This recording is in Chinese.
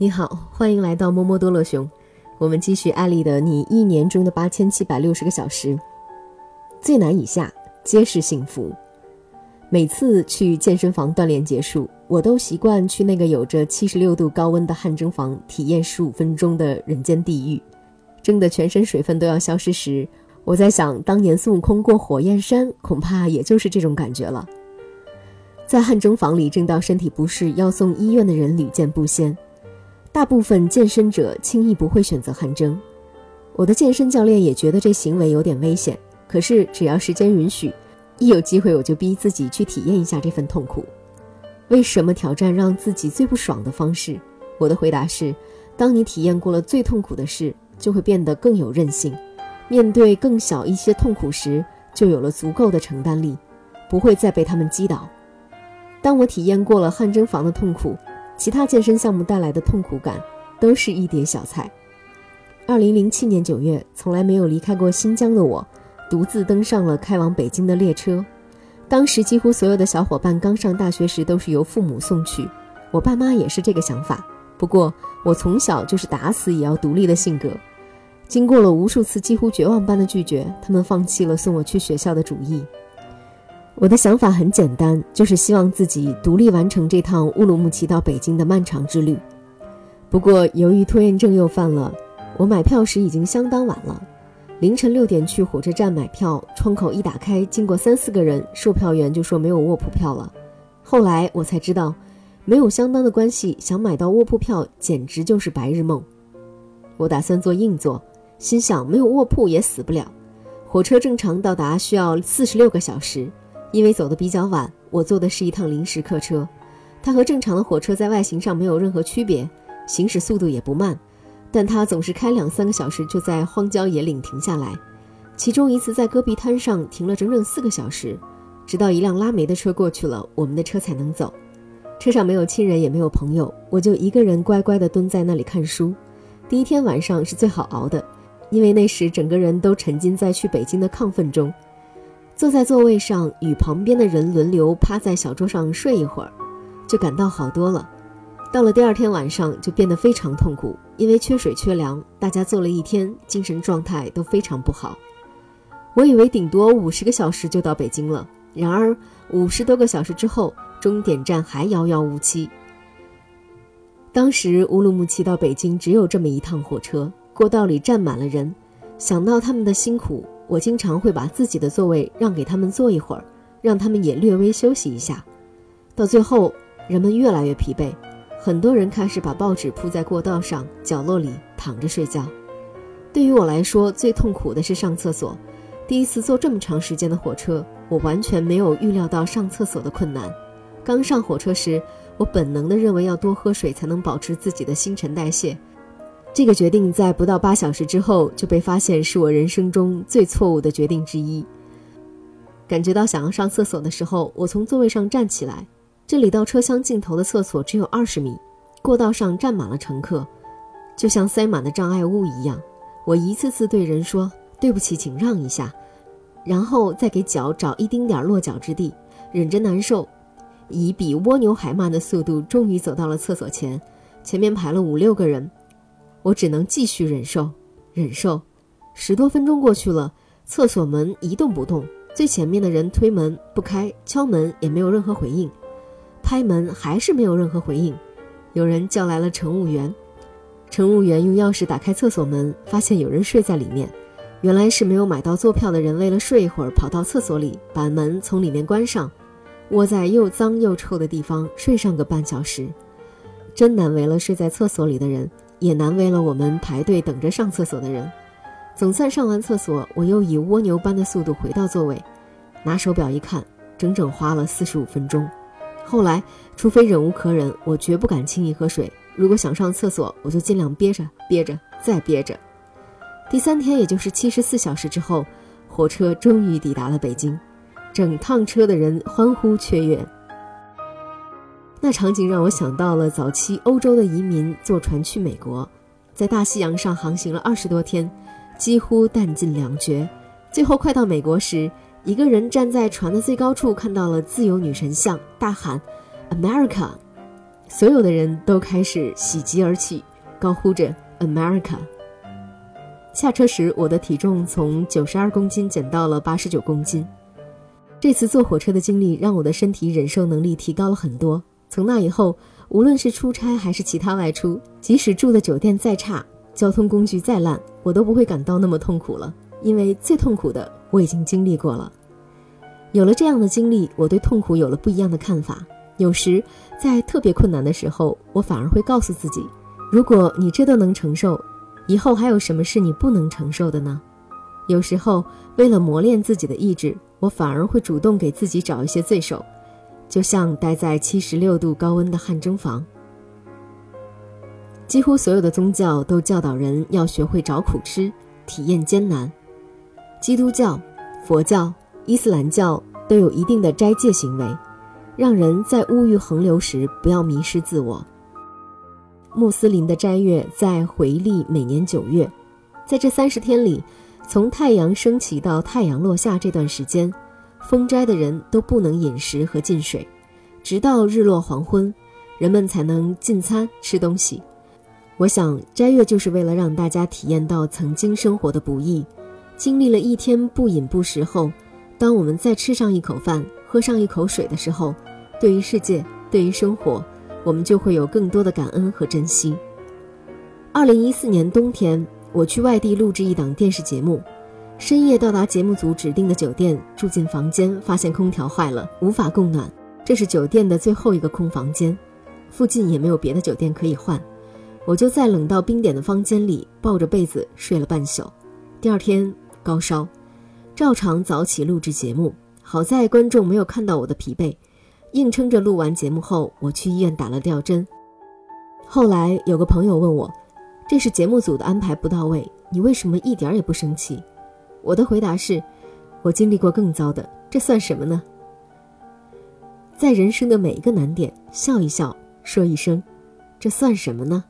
你好，欢迎来到摸摸多乐熊。我们继续艾丽的你一年中的八千七百六十个小时，最难以下皆是幸福。每次去健身房锻炼结束，我都习惯去那个有着七十六度高温的汗蒸房体验十五分钟的人间地狱，蒸得全身水分都要消失时，我在想，当年孙悟空过火焰山，恐怕也就是这种感觉了。在汗蒸房里蒸到身体不适要送医院的人屡见不鲜，大部分健身者轻易不会选择汗蒸。我的健身教练也觉得这行为有点危险，可是只要时间允许。一有机会，我就逼自己去体验一下这份痛苦。为什么挑战让自己最不爽的方式？我的回答是：当你体验过了最痛苦的事，就会变得更有韧性，面对更小一些痛苦时，就有了足够的承担力，不会再被他们击倒。当我体验过了汗蒸房的痛苦，其他健身项目带来的痛苦感都是一碟小菜。二零零七年九月，从来没有离开过新疆的我。独自登上了开往北京的列车，当时几乎所有的小伙伴刚上大学时都是由父母送去，我爸妈也是这个想法。不过我从小就是打死也要独立的性格，经过了无数次几乎绝望般的拒绝，他们放弃了送我去学校的主意。我的想法很简单，就是希望自己独立完成这趟乌鲁木齐到北京的漫长之旅。不过由于拖延症又犯了，我买票时已经相当晚了。凌晨六点去火车站买票，窗口一打开，经过三四个人，售票员就说没有卧铺票了。后来我才知道，没有相当的关系，想买到卧铺票简直就是白日梦。我打算坐硬座，心想没有卧铺也死不了。火车正常到达需要四十六个小时，因为走得比较晚，我坐的是一趟临时客车，它和正常的火车在外形上没有任何区别，行驶速度也不慢。但它总是开两三个小时就在荒郊野岭停下来，其中一次在戈壁滩上停了整整四个小时，直到一辆拉煤的车过去了，我们的车才能走。车上没有亲人，也没有朋友，我就一个人乖乖地蹲在那里看书。第一天晚上是最好熬的，因为那时整个人都沉浸在去北京的亢奋中。坐在座位上，与旁边的人轮流趴在小桌上睡一会儿，就感到好多了。到了第二天晚上，就变得非常痛苦，因为缺水缺粮，大家坐了一天，精神状态都非常不好。我以为顶多五十个小时就到北京了，然而五十多个小时之后，终点站还遥遥无期。当时乌鲁木齐到北京只有这么一趟火车，过道里站满了人。想到他们的辛苦，我经常会把自己的座位让给他们坐一会儿，让他们也略微休息一下。到最后，人们越来越疲惫。很多人开始把报纸铺在过道上角落里躺着睡觉。对于我来说，最痛苦的是上厕所。第一次坐这么长时间的火车，我完全没有预料到上厕所的困难。刚上火车时，我本能地认为要多喝水才能保持自己的新陈代谢。这个决定在不到八小时之后就被发现是我人生中最错误的决定之一。感觉到想要上厕所的时候，我从座位上站起来。这里到车厢尽头的厕所只有二十米，过道上站满了乘客，就像塞满了障碍物一样。我一次次对人说：“对不起，请让一下。”然后再给脚找一丁点落脚之地，忍着难受，以比蜗牛还慢的速度，终于走到了厕所前。前面排了五六个人，我只能继续忍受，忍受。十多分钟过去了，厕所门一动不动，最前面的人推门不开，敲门也没有任何回应。拍门还是没有任何回应，有人叫来了乘务员，乘务员用钥匙打开厕所门，发现有人睡在里面，原来是没有买到坐票的人为了睡一会儿，跑到厕所里把门从里面关上，窝在又脏又臭的地方睡上个半小时，真难为了睡在厕所里的人，也难为了我们排队等着上厕所的人。总算上完厕所，我又以蜗牛般的速度回到座位，拿手表一看，整整花了四十五分钟。后来，除非忍无可忍，我绝不敢轻易喝水。如果想上厕所，我就尽量憋着，憋着，再憋着。第三天，也就是七十四小时之后，火车终于抵达了北京，整趟车的人欢呼雀跃。那场景让我想到了早期欧洲的移民坐船去美国，在大西洋上航行了二十多天，几乎弹尽粮绝。最后快到美国时，一个人站在船的最高处，看到了自由女神像，大喊：“America！” 所有的人都开始喜极而泣，高呼着 “America”。下车时，我的体重从九十二公斤减到了八十九公斤。这次坐火车的经历让我的身体忍受能力提高了很多。从那以后，无论是出差还是其他外出，即使住的酒店再差，交通工具再烂，我都不会感到那么痛苦了，因为最痛苦的我已经经历过了。有了这样的经历，我对痛苦有了不一样的看法。有时，在特别困难的时候，我反而会告诉自己：如果你这都能承受。以后还有什么是你不能承受的呢？有时候，为了磨练自己的意志，我反而会主动给自己找一些罪受，就像待在七十六度高温的汗蒸房。几乎所有的宗教都教导人要学会找苦吃，体验艰难。基督教、佛教、伊斯兰教都有一定的斋戒行为，让人在物欲横流时不要迷失自我。穆斯林的斋月在回历每年九月，在这三十天里，从太阳升起到太阳落下这段时间，封斋的人都不能饮食和进水，直到日落黄昏，人们才能进餐吃东西。我想，斋月就是为了让大家体验到曾经生活的不易，经历了一天不饮不食后，当我们再吃上一口饭、喝上一口水的时候，对于世界，对于生活。我们就会有更多的感恩和珍惜。二零一四年冬天，我去外地录制一档电视节目，深夜到达节目组指定的酒店，住进房间，发现空调坏了，无法供暖。这是酒店的最后一个空房间，附近也没有别的酒店可以换，我就在冷到冰点的房间里抱着被子睡了半宿。第二天高烧，照常早起录制节目，好在观众没有看到我的疲惫。硬撑着录完节目后，我去医院打了吊针。后来有个朋友问我：“这是节目组的安排不到位，你为什么一点也不生气？”我的回答是：“我经历过更糟的，这算什么呢？”在人生的每一个难点，笑一笑，说一声：“这算什么呢？”